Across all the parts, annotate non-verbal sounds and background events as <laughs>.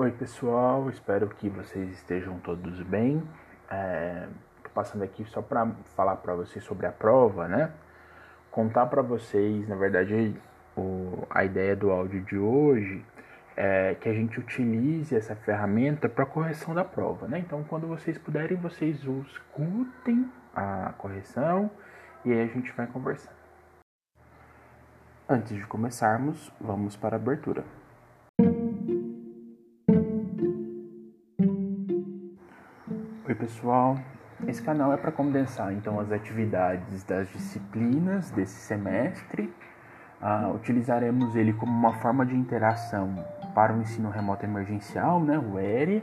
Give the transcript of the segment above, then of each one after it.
Oi pessoal, espero que vocês estejam todos bem. É, passando aqui só para falar para vocês sobre a prova, né? Contar para vocês, na verdade, o, a ideia do áudio de hoje é que a gente utilize essa ferramenta para correção da prova, né? Então, quando vocês puderem, vocês escutem a correção e aí a gente vai conversar. Antes de começarmos, vamos para a abertura. Oi pessoal, esse canal é para condensar então as atividades das disciplinas desse semestre. Ah, utilizaremos ele como uma forma de interação para o ensino remoto emergencial, né, o ERE.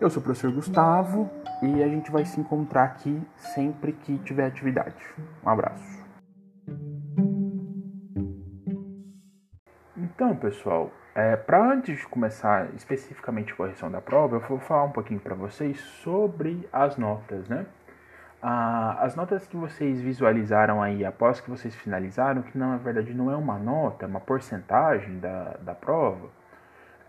Eu sou o professor Gustavo e a gente vai se encontrar aqui sempre que tiver atividade. Um abraço. Então, pessoal, é, para antes de começar especificamente a correção da prova, eu vou falar um pouquinho para vocês sobre as notas, né? Ah, as notas que vocês visualizaram aí após que vocês finalizaram, que na verdade não é uma nota, é uma porcentagem da, da prova,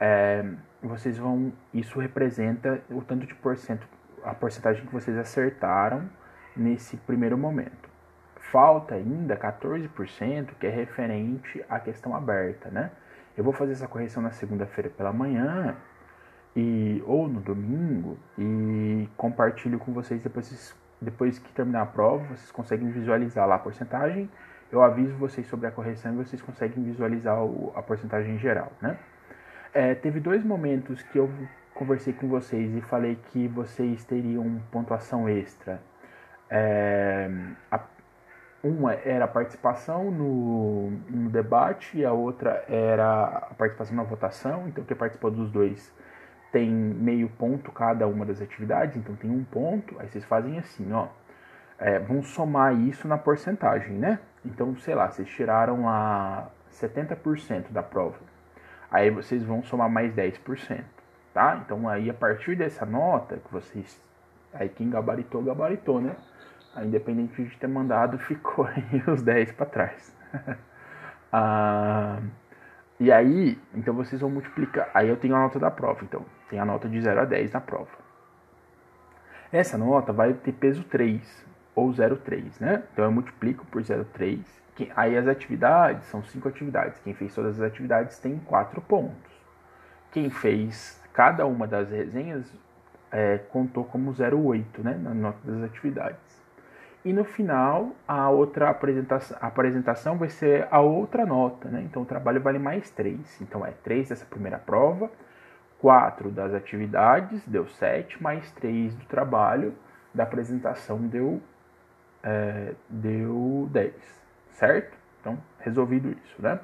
é, vocês vão. Isso representa o tanto de porcento, a porcentagem que vocês acertaram nesse primeiro momento. Falta ainda 14% que é referente à questão aberta, né? Eu vou fazer essa correção na segunda-feira pela manhã e ou no domingo e compartilho com vocês depois, depois que terminar a prova, vocês conseguem visualizar lá a porcentagem. Eu aviso vocês sobre a correção e vocês conseguem visualizar o, a porcentagem geral, né? É, teve dois momentos que eu conversei com vocês e falei que vocês teriam pontuação extra. É, a uma era a participação no, no, debate e a outra era a participação na votação. Então, quem participou dos dois tem meio ponto cada uma das atividades, então tem um ponto. Aí vocês fazem assim, ó. É, vão somar isso na porcentagem, né? Então, sei lá, vocês tiraram lá 70% da prova. Aí vocês vão somar mais 10%, tá? Então, aí a partir dessa nota que vocês. Aí quem gabaritou, gabaritou, né? Independente de ter mandado, <laughs> ficou aí os 10 para trás. <laughs> ah, e aí, então vocês vão multiplicar. Aí eu tenho a nota da prova, então tem a nota de 0 a 10 na prova. Essa nota vai ter peso 3 ou 0,3, né? Então eu multiplico por 0,3. Aí as atividades são 5 atividades. Quem fez todas as atividades tem 4 pontos. Quem fez cada uma das resenhas é, contou como 0,8, né? Na nota das atividades. E no final, a outra apresentação, a apresentação vai ser a outra nota, né? Então o trabalho vale mais 3. Então é 3 dessa primeira prova, 4 das atividades, deu 7, mais 3 do trabalho, da apresentação deu, é, deu 10, certo? Então, resolvido isso, né?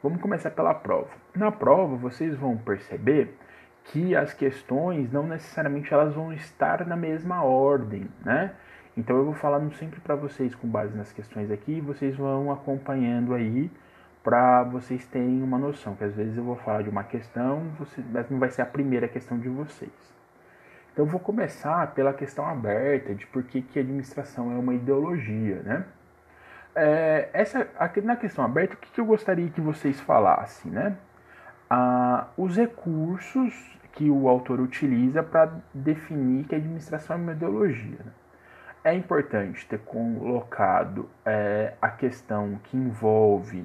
Vamos começar pela prova. Na prova, vocês vão perceber que as questões não necessariamente elas vão estar na mesma ordem, né? Então eu vou falando sempre para vocês com base nas questões aqui, vocês vão acompanhando aí para vocês terem uma noção, que às vezes eu vou falar de uma questão, mas não vai ser a primeira questão de vocês. Então eu vou começar pela questão aberta de por que, que administração é uma ideologia, né? É, essa, na questão aberta, o que, que eu gostaria que vocês falassem, né? Ah, os recursos que o autor utiliza para definir que a administração é uma ideologia. Né? É importante ter colocado é, a questão que envolve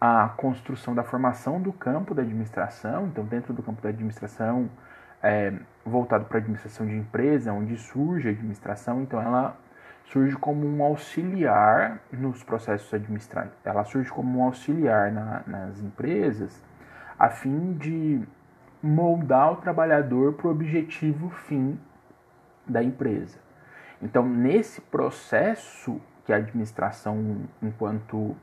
a construção da formação do campo da administração, então dentro do campo da administração é, voltado para a administração de empresa, onde surge a administração, então ela surge como um auxiliar nos processos administrativos, ela surge como um auxiliar na, nas empresas, a fim de moldar o trabalhador para o objetivo fim da empresa. Então, nesse processo que a administração, enquanto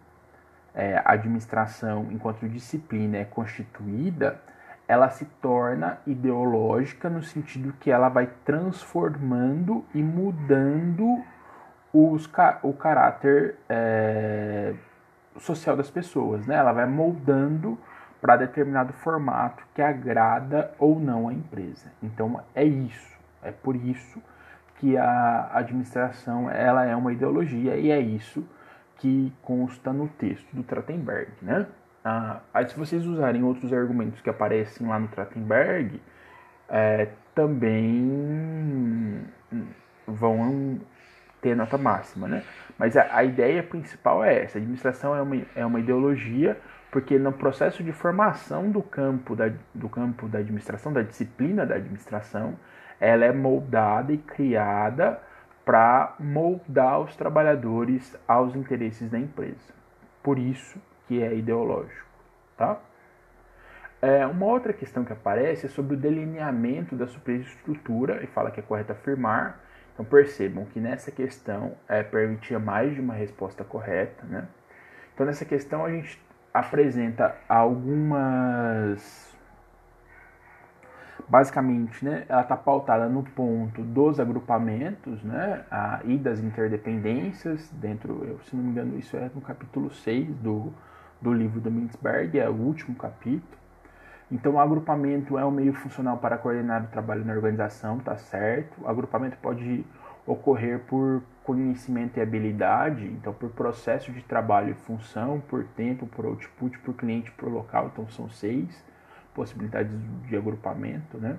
é, administração, enquanto disciplina é constituída, ela se torna ideológica no sentido que ela vai transformando e mudando os, o caráter é, social das pessoas, né? Ela vai moldando para determinado formato que agrada ou não a empresa. Então é isso, é por isso que a administração ela é uma ideologia e é isso que consta no texto do Trottenberg, né? Ah, aí se vocês usarem outros argumentos que aparecem lá no Trachtenberg, é, também vão ter nota máxima, né? Mas a, a, ideia principal é essa: a administração é uma, é uma ideologia, porque no processo de formação do campo da, do campo da administração, da disciplina da administração, ela é moldada e criada para moldar os trabalhadores aos interesses da empresa. Por isso que é ideológico, tá? É, uma outra questão que aparece é sobre o delineamento da superestrutura e fala que é correto afirmar. Então percebam que nessa questão é, permitia mais de uma resposta correta, né? Então nessa questão a gente apresenta algumas basicamente, né, ela está pautada no ponto dos agrupamentos, né, a, e das interdependências, dentro, eu, se não me engano, isso é no capítulo 6 do, do livro do Mintzberg, é o último capítulo. Então, o agrupamento é um meio funcional para coordenar o trabalho na organização, tá certo? O agrupamento pode ocorrer por conhecimento e habilidade, então por processo de trabalho e função, por tempo, por output, por cliente, por local, então são seis possibilidades de agrupamento, né?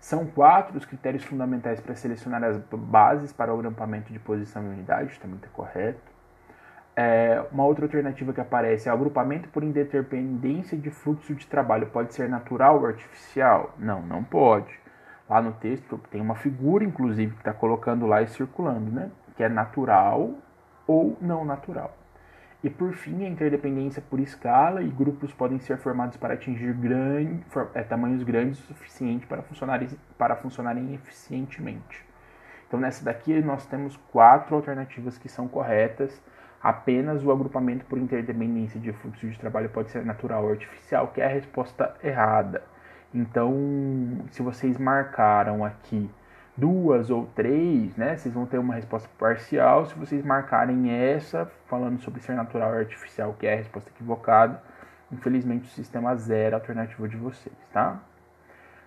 São quatro os critérios fundamentais para selecionar as bases para o agrupamento de posição e unidade, também está correto. É, uma outra alternativa que aparece é o agrupamento por independência de fluxo de trabalho. Pode ser natural ou artificial? Não, não pode. Lá no texto tem uma figura, inclusive, que está colocando lá e circulando, né? Que é natural ou não natural. E por fim, a interdependência por escala e grupos podem ser formados para atingir grande, é, tamanhos grandes o suficiente para funcionarem, para funcionarem eficientemente. Então, nessa daqui, nós temos quatro alternativas que são corretas. Apenas o agrupamento por interdependência de fluxo de trabalho pode ser natural ou artificial, que é a resposta errada. Então, se vocês marcaram aqui duas ou três, né, vocês vão ter uma resposta parcial. Se vocês marcarem essa, falando sobre ser natural ou artificial, que é a resposta equivocada, infelizmente o sistema zero a alternativa de vocês, tá?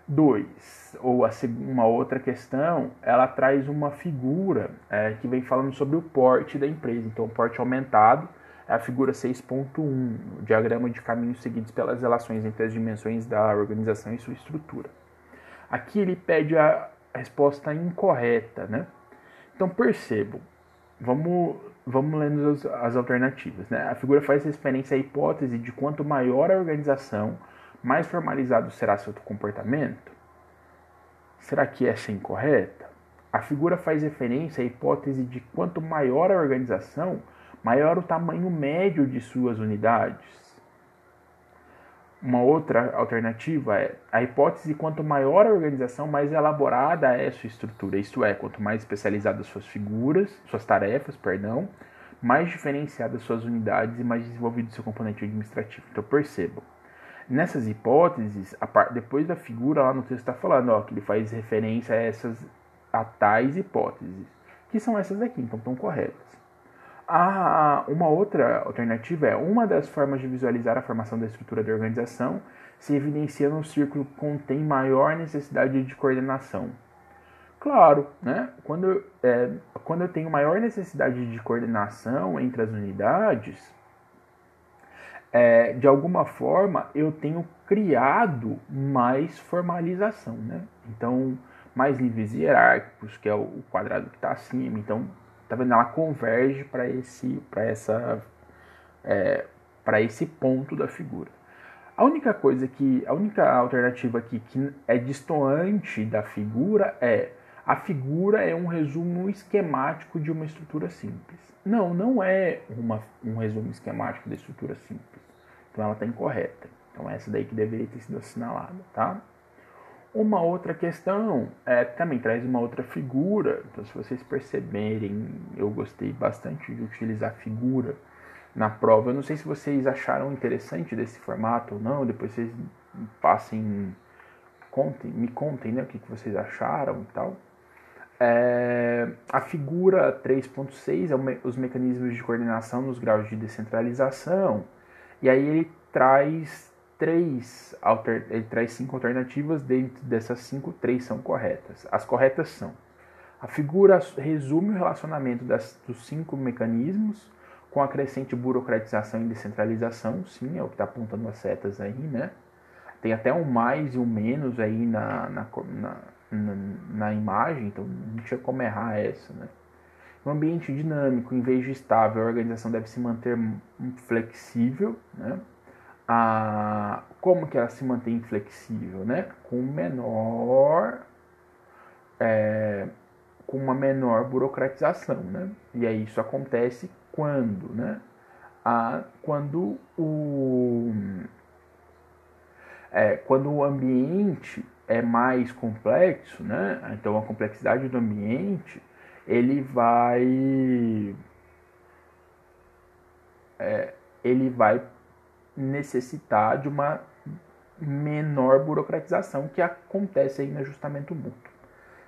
Dois, ou a, uma outra questão, ela traz uma figura é, que vem falando sobre o porte da empresa. Então, o porte aumentado é a figura 6.1, o diagrama de caminhos seguidos pelas relações entre as dimensões da organização e sua estrutura. Aqui ele pede a a resposta incorreta, né? Então percebam, vamos, vamos lendo as, as alternativas. Né? A figura faz referência à hipótese de quanto maior a organização, mais formalizado será seu comportamento? Será que essa é incorreta? A figura faz referência à hipótese de quanto maior a organização, maior o tamanho médio de suas unidades. Uma outra alternativa é a hipótese quanto maior a organização, mais elaborada é a sua estrutura. Isto é, quanto mais especializadas suas figuras, suas tarefas, perdão, mais diferenciadas suas unidades e mais desenvolvido seu componente administrativo. Então percebam. Nessas hipóteses, depois da figura lá no texto está falando ó, que ele faz referência a essas a tais hipóteses, que são essas daqui, então estão corretas. Uma outra alternativa é uma das formas de visualizar a formação da estrutura da organização se evidencia no círculo que contém maior necessidade de coordenação. Claro, né? quando, é, quando eu tenho maior necessidade de coordenação entre as unidades, é, de alguma forma eu tenho criado mais formalização. Né? Então, mais níveis hierárquicos, que é o quadrado que está acima. Então, tá vendo? Ela converge para esse, para essa, é, para esse ponto da figura. A única coisa que, a única alternativa aqui que é distoante da figura é a figura é um resumo esquemático de uma estrutura simples. Não, não é uma, um resumo esquemático da estrutura simples. Então ela está incorreta. Então essa daí que deveria ter sido assinalada, tá? Uma outra questão é, também traz uma outra figura. Então, se vocês perceberem, eu gostei bastante de utilizar figura na prova. Eu não sei se vocês acharam interessante desse formato ou não. Depois vocês passem, contem, me contem né, o que, que vocês acharam e tal. É, a figura 3.6 é me, os mecanismos de coordenação nos graus de descentralização. E aí ele traz três alter, ele traz cinco alternativas, dentro dessas cinco, três são corretas. As corretas são: a figura resume o relacionamento das, dos cinco mecanismos com a crescente burocratização e descentralização, sim, é o que está apontando as setas aí, né? Tem até um mais e um menos aí na, na, na, na, na imagem, então não tinha como errar essa, né? Um ambiente dinâmico, em vez de estável, a organização deve se manter flexível, né? A, como que ela se mantém flexível, né? Com menor é, com uma menor burocratização, né? E aí isso acontece quando, né? A, quando o é, quando o ambiente é mais complexo, né? Então a complexidade do ambiente ele vai é, ele vai necessitar de uma menor burocratização que acontece aí no ajustamento mútuo,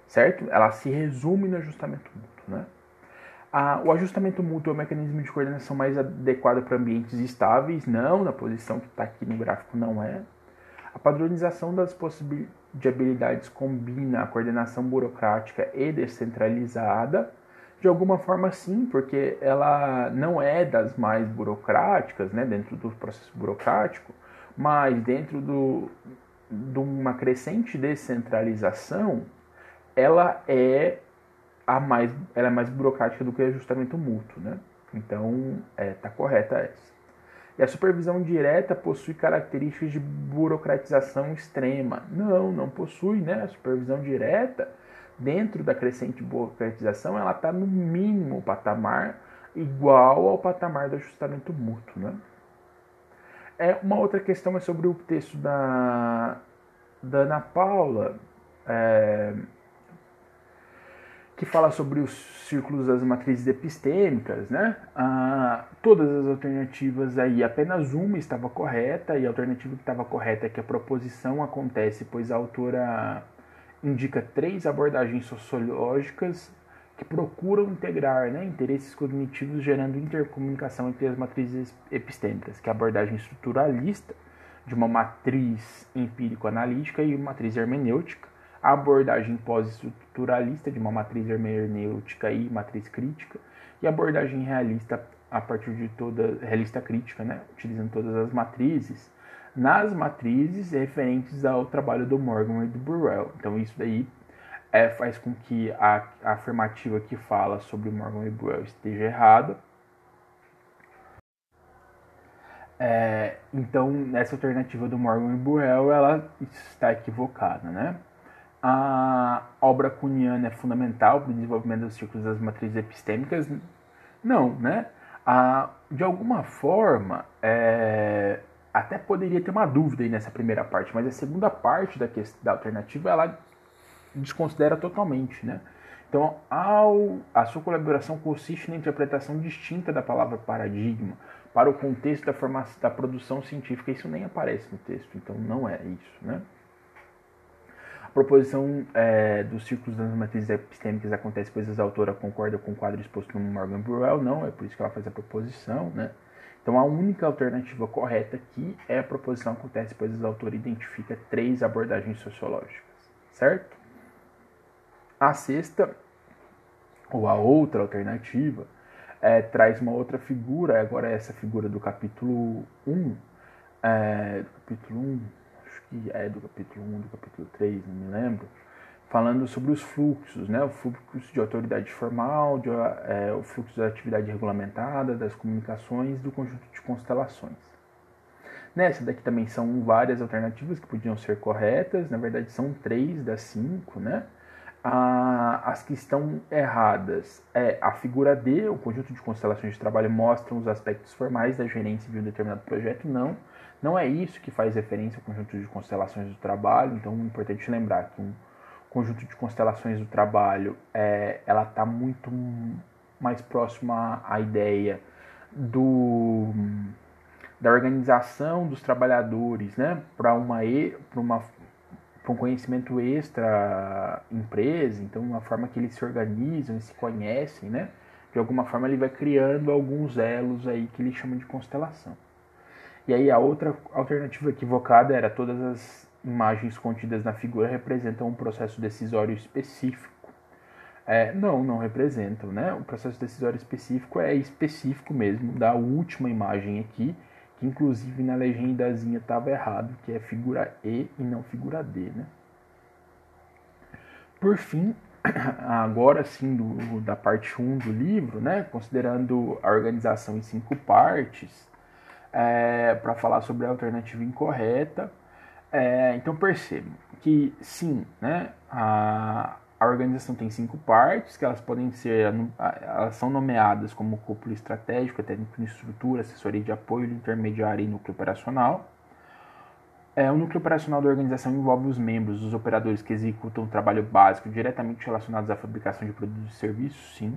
certo? Ela se resume no ajustamento mútuo, né? Ah, o ajustamento mútuo é o mecanismo de coordenação mais adequado para ambientes estáveis? Não, na posição que está aqui no gráfico não é. A padronização das possibilidades combina a coordenação burocrática e descentralizada. De alguma forma, sim, porque ela não é das mais burocráticas, né, dentro do processo burocrático, mas dentro do, de uma crescente descentralização, ela é a mais, ela é mais burocrática do que o ajustamento mútuo, né? Então, é, tá correta essa. E a supervisão direta possui características de burocratização extrema. Não, não possui, né? A supervisão direta, dentro da crescente burocratização, ela está no mínimo patamar igual ao patamar do ajustamento mútuo, né? É, uma outra questão é sobre o texto da, da Ana Paula. É, que fala sobre os círculos das matrizes epistêmicas, né? Ah, todas as alternativas aí, apenas uma estava correta, e a alternativa que estava correta é que a proposição acontece, pois a autora indica três abordagens sociológicas que procuram integrar né, interesses cognitivos, gerando intercomunicação entre as matrizes epistêmicas, que é a abordagem estruturalista, de uma matriz empírico-analítica e uma matriz hermenêutica, a abordagem pós-estruturalista de uma matriz hermenêutica e matriz crítica, e a abordagem realista a partir de toda realista crítica, né, utilizando todas as matrizes, nas matrizes referentes ao trabalho do Morgan e do Burrell. Então isso daí é, faz com que a, a afirmativa que fala sobre Morgan e Burrell esteja errada. É, então, nessa alternativa do Morgan e Burrell, ela está equivocada, né? a obra cuniana é fundamental para o desenvolvimento dos ciclos das matrizes epistêmicas? Não, né? Ah, de alguma forma, é, até poderia ter uma dúvida aí nessa primeira parte, mas a segunda parte da, da alternativa ela desconsidera totalmente, né? Então, ao, a sua colaboração consiste na interpretação distinta da palavra paradigma para o contexto da, formação, da produção científica. Isso nem aparece no texto, então não é isso, né? proposição é, dos círculos das matrizes epistêmicas acontece pois a autora concorda com o quadro exposto no Morgan Burrell, não, é por isso que ela faz a proposição, né? Então a única alternativa correta aqui é a proposição acontece pois a autora identifica três abordagens sociológicas, certo? A sexta, ou a outra alternativa, é, traz uma outra figura, agora é essa figura do capítulo 1, é, do capítulo 1, que é do capítulo 1, do capítulo 3, não me lembro, falando sobre os fluxos, né? o fluxo de autoridade formal, de, é, o fluxo da atividade regulamentada, das comunicações, do conjunto de constelações. Nessa daqui também são várias alternativas que podiam ser corretas, na verdade são três das cinco, né? as que estão erradas é a figura D, o conjunto de constelações de trabalho mostram os aspectos formais da gerência de um determinado projeto, não. Não é isso que faz referência ao conjunto de constelações do trabalho, então é importante lembrar que um conjunto de constelações do trabalho é, ela está muito mais próxima à ideia do da organização dos trabalhadores, né, para uma para uma para um conhecimento extra empresa, então uma forma que eles se organizam e se conhecem, né? De alguma forma ele vai criando alguns elos aí que ele chama de constelação. E aí a outra alternativa equivocada era todas as imagens contidas na figura representam um processo decisório específico. É, não, não representam, né? O processo decisório específico é específico mesmo da última imagem aqui, que inclusive na legendazinha estava errado, que é figura E e não figura D, né? Por fim, <clears throat> agora sim do, da parte 1 do livro, né, considerando a organização em cinco partes, é, para falar sobre a alternativa incorreta. É, então percebam que sim, né, a, a organização tem cinco partes, que elas podem ser, elas são nomeadas como cúpula estratégico, técnico de estrutura, assessoria de apoio, intermediário e núcleo operacional. É, o núcleo operacional da organização envolve os membros, os operadores que executam o trabalho básico diretamente relacionados à fabricação de produtos e serviços, sim.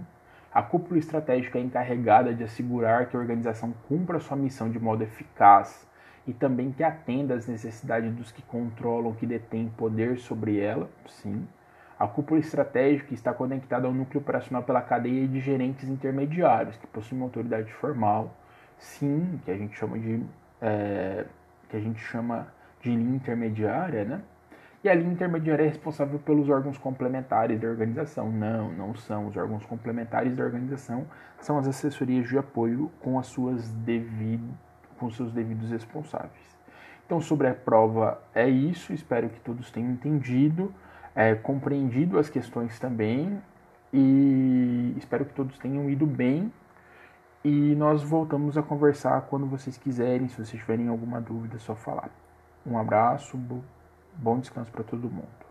A cúpula estratégica é encarregada de assegurar que a organização cumpra sua missão de modo eficaz e também que atenda às necessidades dos que controlam, que detêm poder sobre ela, sim. A cúpula estratégica está conectada ao núcleo operacional pela cadeia de gerentes intermediários, que possuem uma autoridade formal, sim, que a gente chama de, é, que a gente chama de linha intermediária, né? E a linha intermediária é responsável pelos órgãos complementares da organização. Não, não são. Os órgãos complementares da organização são as assessorias de apoio com as suas devido, com seus devidos responsáveis. Então, sobre a prova é isso. Espero que todos tenham entendido é, compreendido as questões também e espero que todos tenham ido bem. E nós voltamos a conversar quando vocês quiserem. Se vocês tiverem alguma dúvida, é só falar. Um abraço, bom descanso para todo mundo.